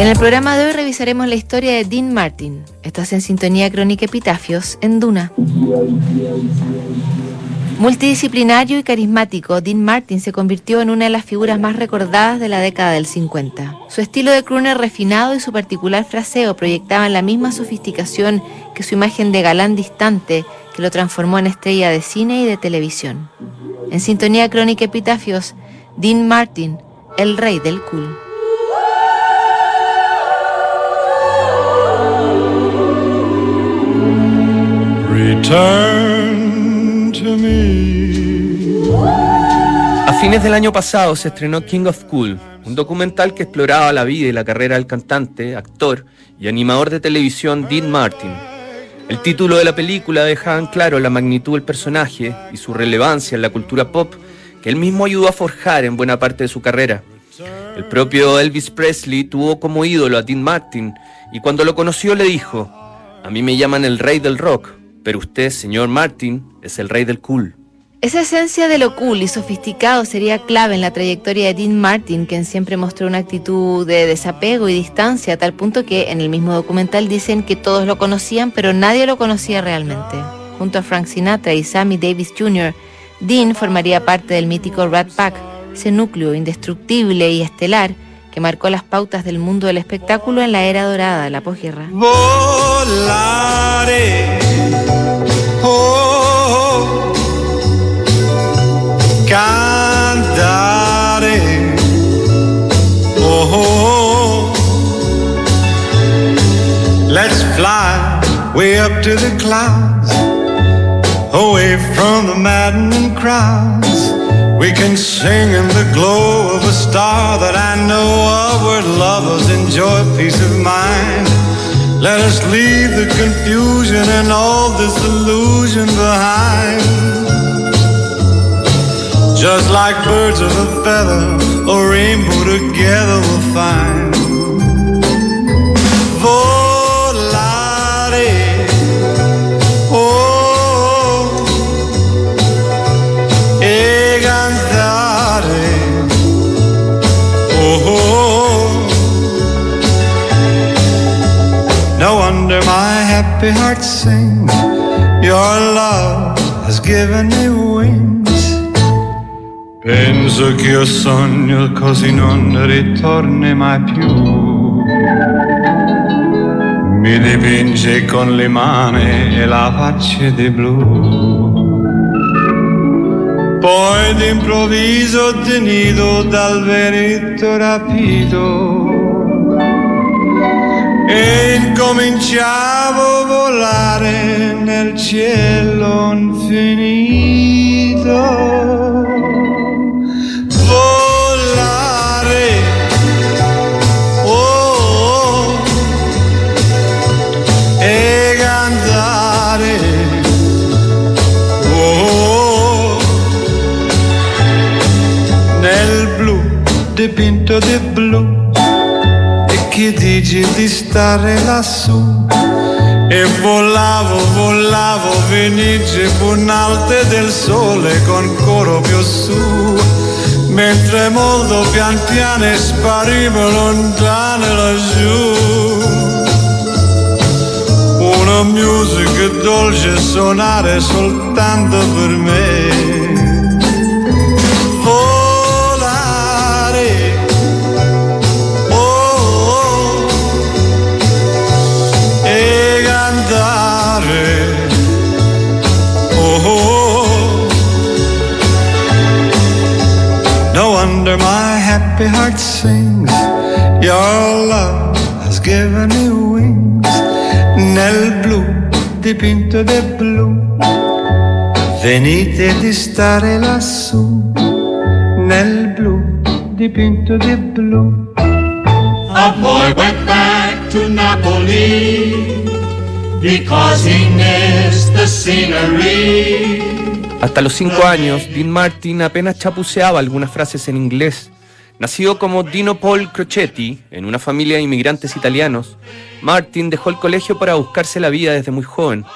En el programa de hoy revisaremos la historia de Dean Martin. Estás en sintonía crónica Epitafios en Duna. Multidisciplinario y carismático, Dean Martin se convirtió en una de las figuras más recordadas de la década del 50. Su estilo de crooner refinado y su particular fraseo proyectaban la misma sofisticación que su imagen de galán distante que lo transformó en estrella de cine y de televisión. En sintonía crónica Epitafios, Dean Martin, el rey del cool. A fines del año pasado se estrenó King of Cool, un documental que exploraba la vida y la carrera del cantante, actor y animador de televisión Dean Martin. El título de la película deja en claro la magnitud del personaje y su relevancia en la cultura pop que él mismo ayudó a forjar en buena parte de su carrera. El propio Elvis Presley tuvo como ídolo a Dean Martin y cuando lo conoció le dijo, a mí me llaman el rey del rock, pero usted, señor Martin, es el rey del cool. Esa esencia de lo cool y sofisticado sería clave en la trayectoria de Dean Martin, quien siempre mostró una actitud de desapego y distancia, a tal punto que en el mismo documental dicen que todos lo conocían, pero nadie lo conocía realmente. Junto a Frank Sinatra y Sammy Davis Jr., Dean formaría parte del mítico Rat Pack, ese núcleo indestructible y estelar que marcó las pautas del mundo del espectáculo en la era dorada de la posguerra. Oh, cantare, oh, oh, oh, let's fly way up to the clouds, away from the maddening crowds. We can sing in the glow of a star that I know of where lovers enjoy peace of mind. Let us leave the confusion and all this illusion behind. Just like birds of a feather, a rainbow together we'll find. Volare, my happy heart sings. Your love has given me wings. Penso che io sogno così non ritorni mai più. Mi dipinge con le mani e la faccia di blu. Poi d'improvviso tenido dal vento rapito e incominciavo a volare nel cielo infinito. Volare, oh, e cantare, oh, nel blu dipinto di dici di stare lassù. E volavo, volavo, venice bunalte del sole con coro più su. Mentre molto pian piano sparivo lontano laggiù. Una musica dolce suonare soltanto per me happy heart sings. Your love has given me wings. Nel blu dipinto di blu. Venite di stare lassù. Nel blu dipinto di blu. A boy went back to Napoli. Because he missed the scenery. Hasta los cinco años, Dean Martin apenas chapuceaba algunas frases en inglés. Nacido como Dino Paul Crocetti en una familia de inmigrantes italianos, Martin dejó el colegio para buscarse la vida desde muy joven.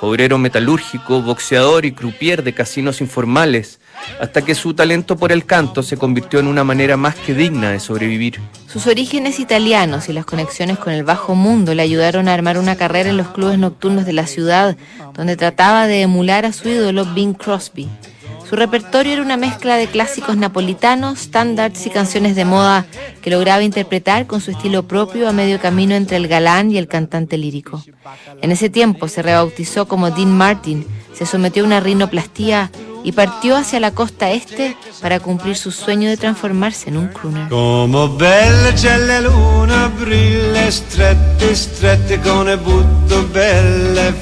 Obrero metalúrgico, boxeador y croupier de casinos informales, hasta que su talento por el canto se convirtió en una manera más que digna de sobrevivir. Sus orígenes italianos y las conexiones con el bajo mundo le ayudaron a armar una carrera en los clubes nocturnos de la ciudad, donde trataba de emular a su ídolo Bing Crosby. Su repertorio era una mezcla de clásicos napolitanos, standards y canciones de moda que lograba interpretar con su estilo propio a medio camino entre el galán y el cantante lírico. En ese tiempo se rebautizó como Dean Martin, se sometió a una rinoplastía y partió hacia la costa este para cumplir su sueño de transformarse en un crooner. Como belle luna, brille strette, strette con butto belle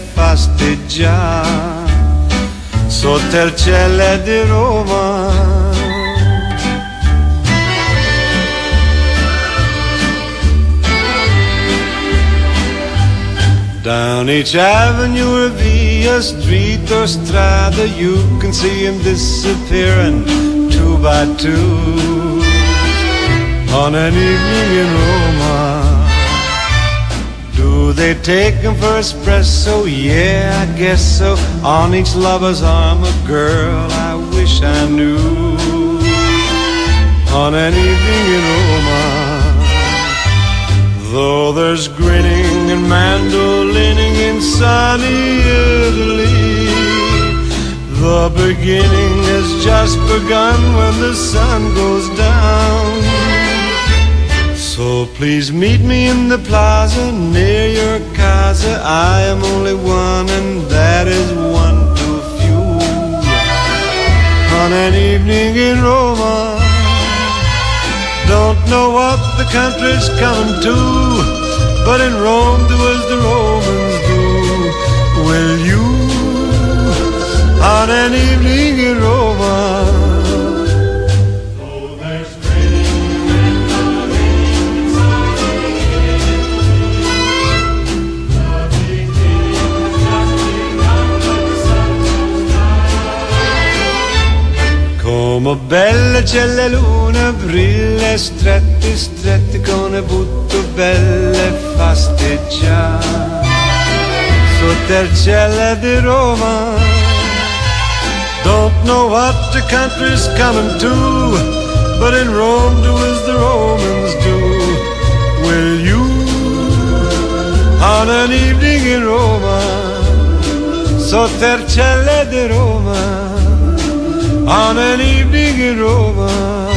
cielo Roma. Down each avenue or via street or strada, you can see him disappearing two by two on an evening in Roma. They take him for espresso? Yeah, I guess so. On each lover's arm, a girl I wish I knew. On an evening in Roma, though there's grinning and mandolining in sunny Italy, the beginning has just begun when the sun goes down. Please meet me in the plaza near your casa. I am only one, and that is one too few. On an evening in Roma, don't know what the country's coming to, but in Rome do as the Romans do. Will you? On an evening in Roma. Come bella c'è la luna, brilla strette, strette con butto belle fasteggiare. Sotto il cielo di Roma, don't know what the country's coming to, but in Rome do as the Romans do. Will you, on an evening in Roma, sotto il cielo di Roma, on an evening in Roma.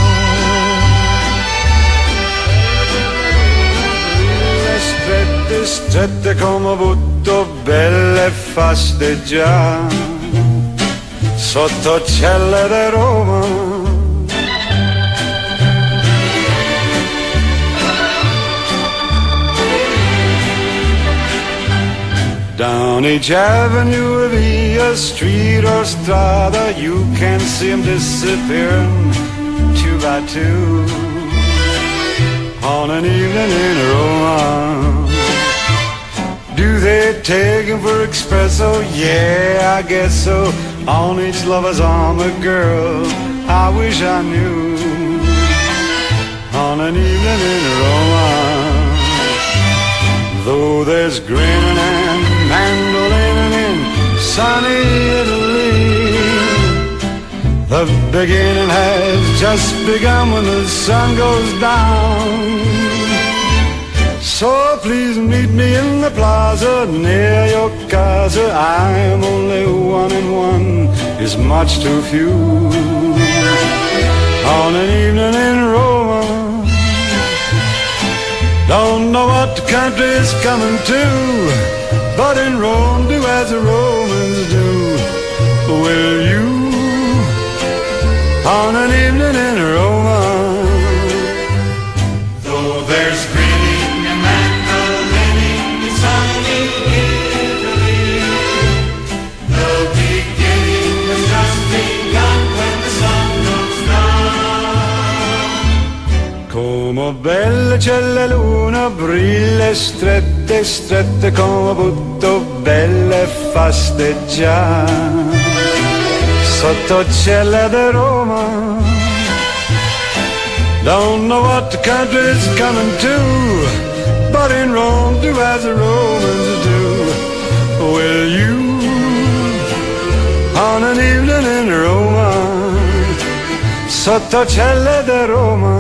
Strette, strette come butto belle fasteggiare sotto celle di Roma. Down each avenue, via street or strada, you can see them disappearing two by two on an evening in Rome. Do they take him for espresso? Yeah, I guess so. On each lover's arm, a girl I wish I knew on an evening in Rome. Though there's grinning and sunny Italy, the beginning has just begun when the sun goes down. So please meet me in the plaza near your casa. I'm only one and one is much too few. On an evening in Rome don't know what the country is coming to, but in Rome do as the Romans on an evening in Rome, though there's greeting and mandolining in sunny Italy, the beginning has just begun when the sun goes down. Come belle, c'è la luna, brille strette, strette come butto, belle fasteggiare. Sotto cielo di Roma, don't know what the country's coming to, but in Rome do as the Romans do. Will you, on an evening in Roma, sotto cielo di Roma,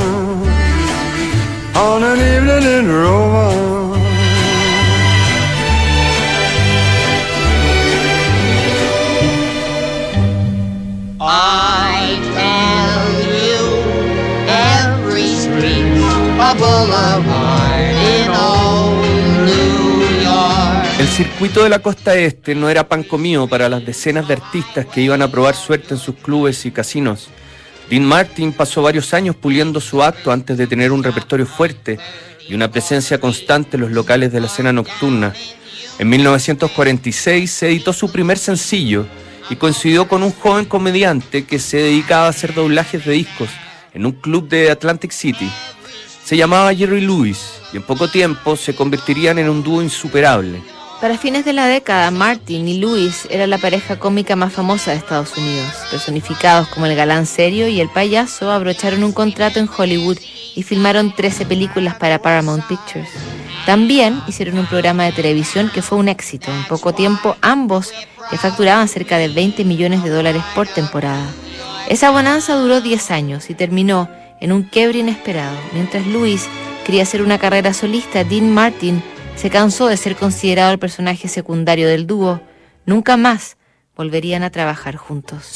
circuito de la costa este no era pan comido para las decenas de artistas que iban a probar suerte en sus clubes y casinos. Dean Martin pasó varios años puliendo su acto antes de tener un repertorio fuerte y una presencia constante en los locales de la escena nocturna. En 1946 se editó su primer sencillo y coincidió con un joven comediante que se dedicaba a hacer doblajes de discos en un club de Atlantic City. Se llamaba Jerry Lewis y en poco tiempo se convertirían en un dúo insuperable. Para fines de la década, Martin y Louis eran la pareja cómica más famosa de Estados Unidos. Personificados como el galán serio y el payaso, abrocharon un contrato en Hollywood y filmaron 13 películas para Paramount Pictures. También hicieron un programa de televisión que fue un éxito. En poco tiempo, ambos le facturaban cerca de 20 millones de dólares por temporada. Esa bonanza duró 10 años y terminó en un quiebre inesperado. Mientras Louis quería hacer una carrera solista, Dean Martin se cansó de ser considerado el personaje secundario del dúo. Nunca más volverían a trabajar juntos.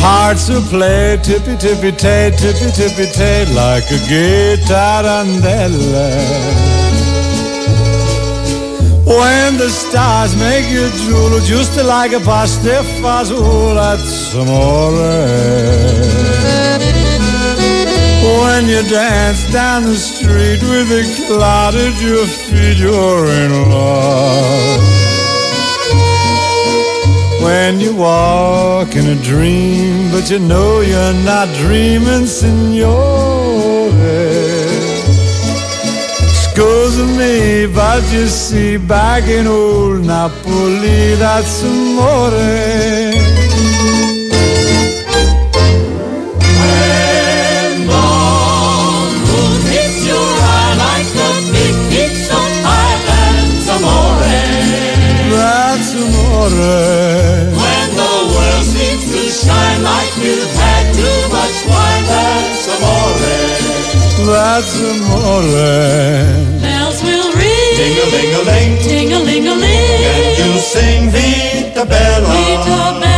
Hearts will play tippy tippy tay, tippy tippy tay, like a gay tarantella. When the stars make you drool, just like a pasta fazool, that's amore. When you dance down the street with a cloud at your feet, you're in walk in a dream, but you know you're not dreaming, signore. Scusa me, but you see, back in old Napoli, that's amore. When moon hits your eye like a big amore. That's amore. That's amore. Bells will ring, Ding-a-ling-a-ling, ting-a-ling-a-ling. and you sing Vita Bella. Vita bella,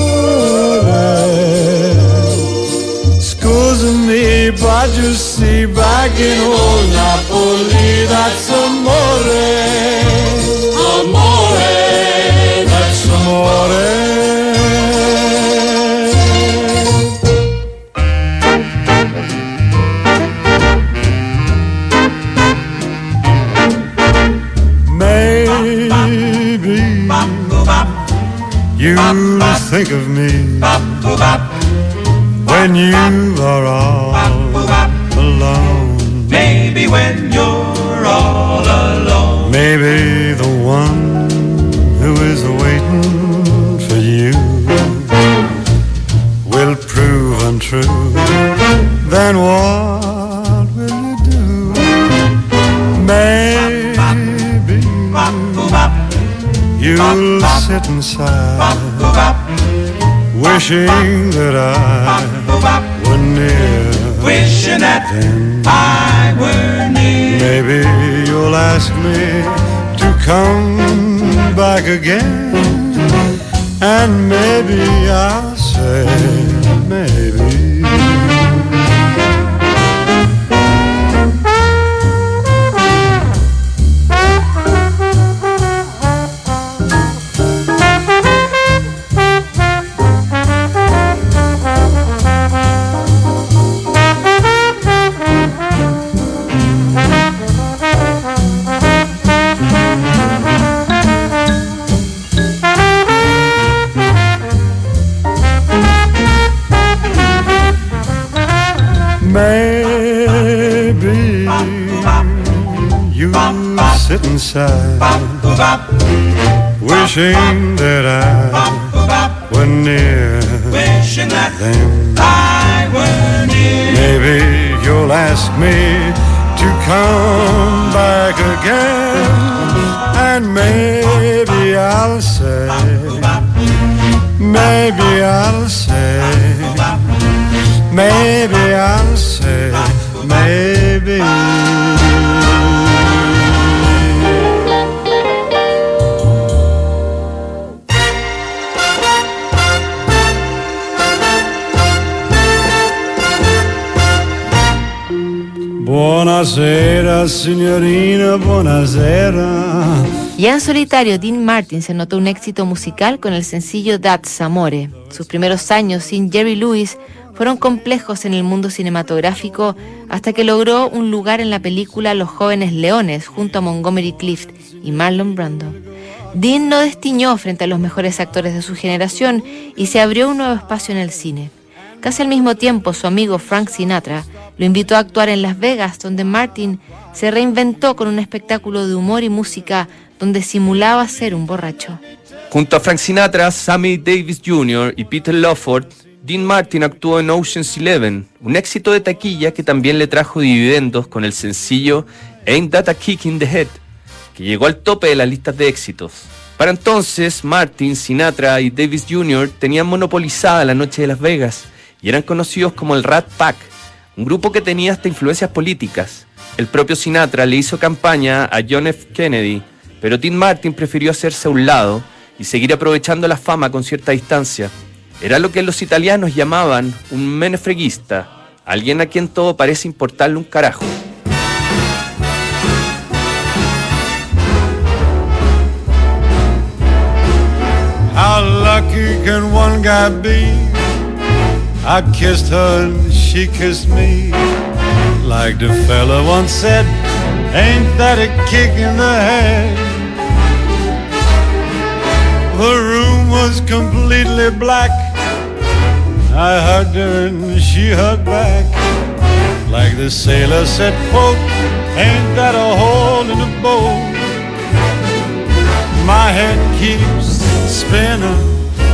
Scusa me, but you see, back in old Napoli, that's. Amore. Wishing that I were near. Maybe you'll ask me to come back again. And maybe I'll say, wishing that I were near. Wishing that Then I were near. maybe you'll ask me to come back again, and maybe I'll say, maybe I'll say. Maybe I'll say, maybe. Ya en solitario, Dean Martin se notó un éxito musical con el sencillo That's Amore. Sus primeros años sin Jerry Lewis fueron complejos en el mundo cinematográfico hasta que logró un lugar en la película Los jóvenes leones junto a Montgomery Clift y Marlon Brando. Dean no destiñó frente a los mejores actores de su generación y se abrió un nuevo espacio en el cine. Casi al mismo tiempo, su amigo Frank Sinatra lo invitó a actuar en Las Vegas, donde Martin se reinventó con un espectáculo de humor y música donde simulaba ser un borracho. Junto a Frank Sinatra, Sammy Davis Jr. y Peter Lawford, Dean Martin actuó en Ocean's Eleven, un éxito de taquilla que también le trajo dividendos con el sencillo Ain't That a Kick in the Head, que llegó al tope de las listas de éxitos. Para entonces, Martin, Sinatra y Davis Jr. tenían monopolizada la noche de Las Vegas y eran conocidos como el Rat Pack, un grupo que tenía hasta influencias políticas. El propio Sinatra le hizo campaña a John F. Kennedy, pero Dean Martin prefirió hacerse a un lado y seguir aprovechando la fama con cierta distancia. Era lo que los italianos llamaban un menefreguista, alguien a quien todo parece importarle un carajo. I kissed her and she kissed me. Like the fella once said, ain't that a kick in the head? The room was completely black. I hugged her and she hugged back. Like the sailor said, quote, ain't that a hole in the boat? My head keeps spinning.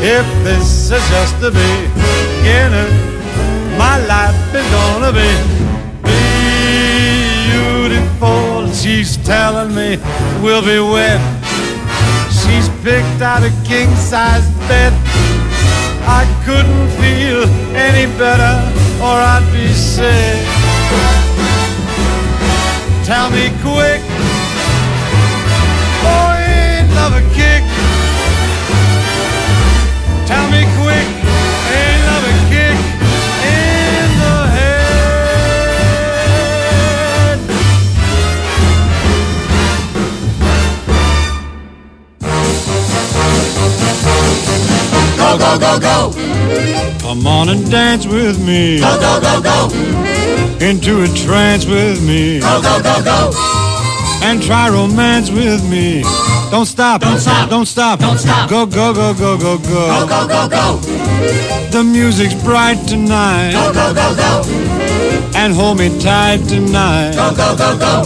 If this is just the beginning, my life is gonna be beautiful. She's telling me we'll be wed. She's picked out a king size bed. I couldn't feel any better, or I'd be sick. Tell me quick, boy, Tell me quick, ain't love a kick in the head? Go, go, go, go. Come on and dance with me. Go, go, go, go. Into a trance with me. Go, go, go, go. And try romance with me. Don't stop. Don't stop. Don't stop. Don't stop. Go, go, go, go, go, Go, go. go, go, go. The music's bright tonight. Go, go, go, go. And hold me tight tonight. Go, go, go, go.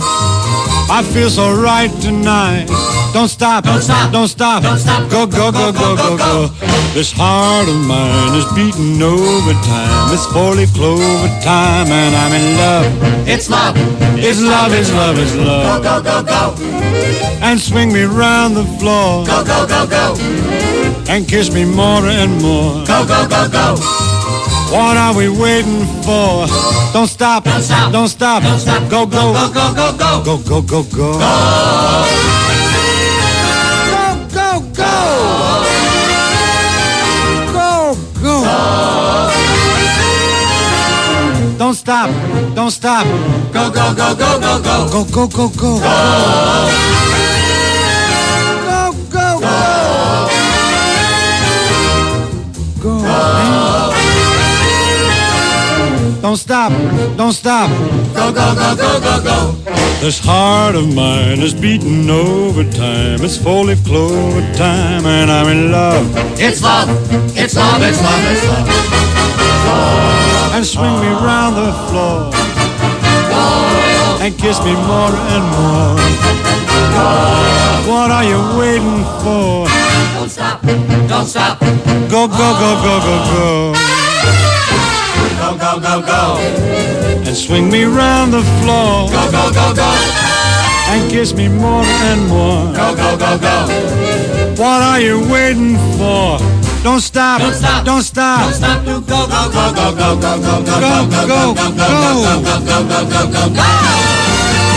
I feel so right tonight. Don't stop. Don't stop. Don't stop. Don't stop. Go, go, go, go, go, go. This heart of mine is beating overtime. It's four-leaf clover time, and I'm in love. It's love. It's love, it's love, it's love. go, go, go. Go. And swing me round the floor. Go, go, go, go. And kiss me more and more. Go, go, go, go. What are we waiting for? Don't stop. Don't stop. Don't stop. Don't stop. Go. Go, go, go, go. Go, go, go, go. Go, go, stop. Don't stop. Go, go, go, go, go, go. Go, go, go, go. Go, go, go. Go. Don't stop. Don't stop. Go, go, go, go, go, go. This heart of mine is beating overtime. It's four-leaf clover time, and I'm in love. It's love. It's love. It's love. It's love. And swing me round the floor. And kiss me more and more. What are you waiting for? Don't stop. Don't stop. Go, go, go, go, go, go. Go, go, go, go. And swing me round the floor. Go, go, go, go. And kiss me more and more. Go, go, go, go. What are you waiting for? Don't stop. Don't stop. Don't stop. Don't stop. Go, go, go, go, go, go, go, go, go, Go, go, go. go, go, go, go, go.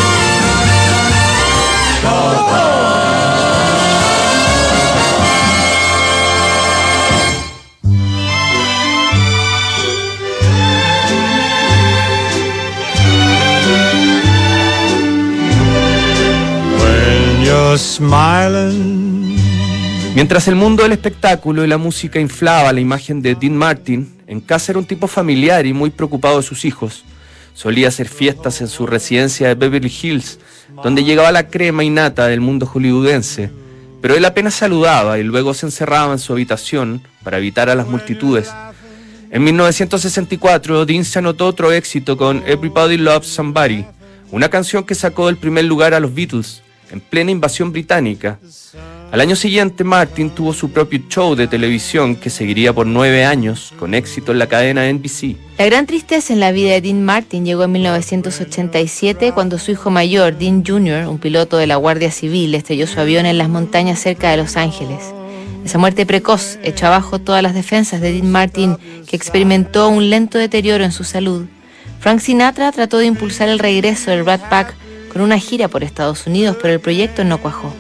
When you're smiling. Mientras el mundo del espectáculo y la música inflaba la imagen de Dean Martin, en casa era un tipo familiar y muy preocupado de sus hijos. Solía hacer fiestas en su residencia de Beverly Hills, donde llegaba la crema y nata del mundo hollywoodense. Pero él apenas saludaba y luego se encerraba en su habitación para evitar a las multitudes. En 1964, Dean se anotó otro éxito con Everybody Loves Somebody, una canción que sacó del primer lugar a los Beatles en plena invasión británica. Al año siguiente, Martin tuvo su propio show de televisión que seguiría por nueve años, con éxito en la cadena NBC. La gran tristeza en la vida de Dean Martin llegó en 1987 cuando su hijo mayor, Dean Jr., un piloto de la Guardia Civil, estrelló su avión en las montañas cerca de Los Ángeles. Esa muerte precoz echó abajo todas las defensas de Dean Martin, que experimentó un lento deterioro en su salud. Frank Sinatra trató de impulsar el regreso del Rat Pack con una gira por Estados Unidos, pero el proyecto no cuajó.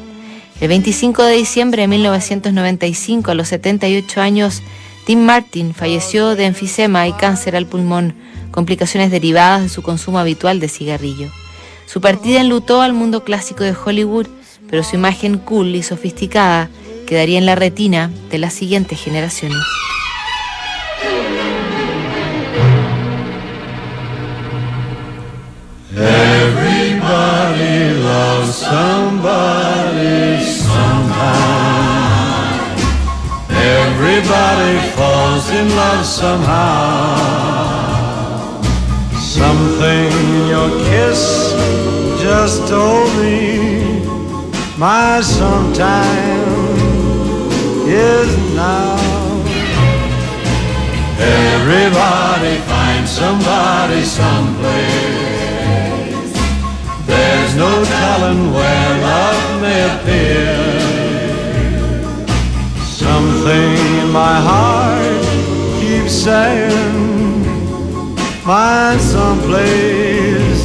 El 25 de diciembre de 1995, a los 78 años, Tim Martin falleció de enfisema y cáncer al pulmón, complicaciones derivadas de su consumo habitual de cigarrillo. Su partida enlutó al mundo clásico de Hollywood, pero su imagen cool y sofisticada quedaría en la retina de las siguientes generaciones. Everybody falls in love somehow. Something your kiss just told me My sometime is now. Everybody finds somebody someplace. There's no telling where love may appear. Saying, my someplace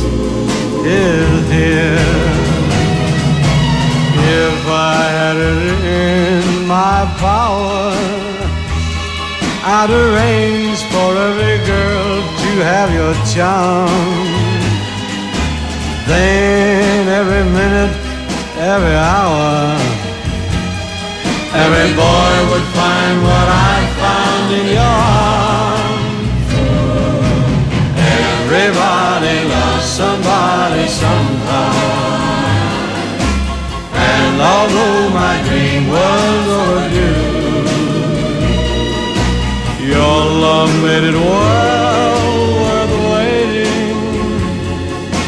is here. If I had it in my power, I'd arrange for every girl to have your charm. Then every minute, every hour, every boy would find what I found in your arms. Somebody sometime. And although my dream was overdue, your love made it well worth waiting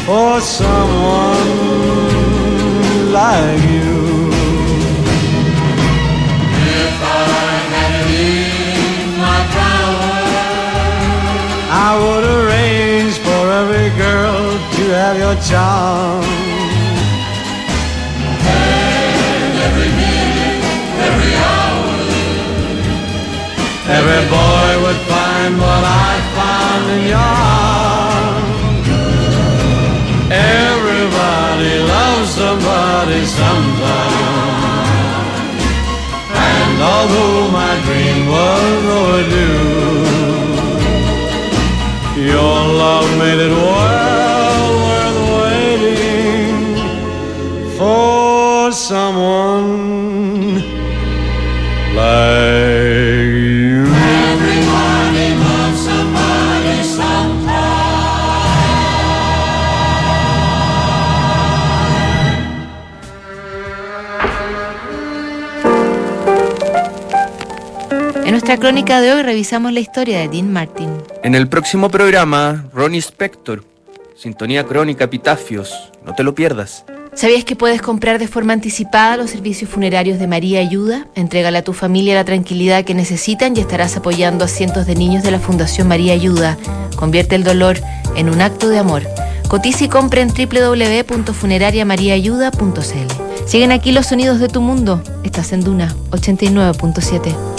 for someone like you. Have your charm. Every minute, every hour, every boy would find what I found in your arms. Everybody loves somebody sometime. And although my dream was oh, overdue, your love made it well for someone like you. Everybody loves somebody En nuestra crónica de hoy revisamos la historia de Dean Martin. En el próximo programa, Ronnie Spector, Sintonía Crónica, Epitafios, no te lo pierdas. ¿Sabías que puedes comprar de forma anticipada los servicios funerarios de María Ayuda? Entrégale a tu familia la tranquilidad que necesitan y estarás apoyando a cientos de niños de la Fundación María Ayuda. Convierte el dolor en un acto de amor. Cotiza y compra en www.funerariamariaayuda.cl. Siguen aquí los sonidos de tu mundo. Estás en Duna 89.7.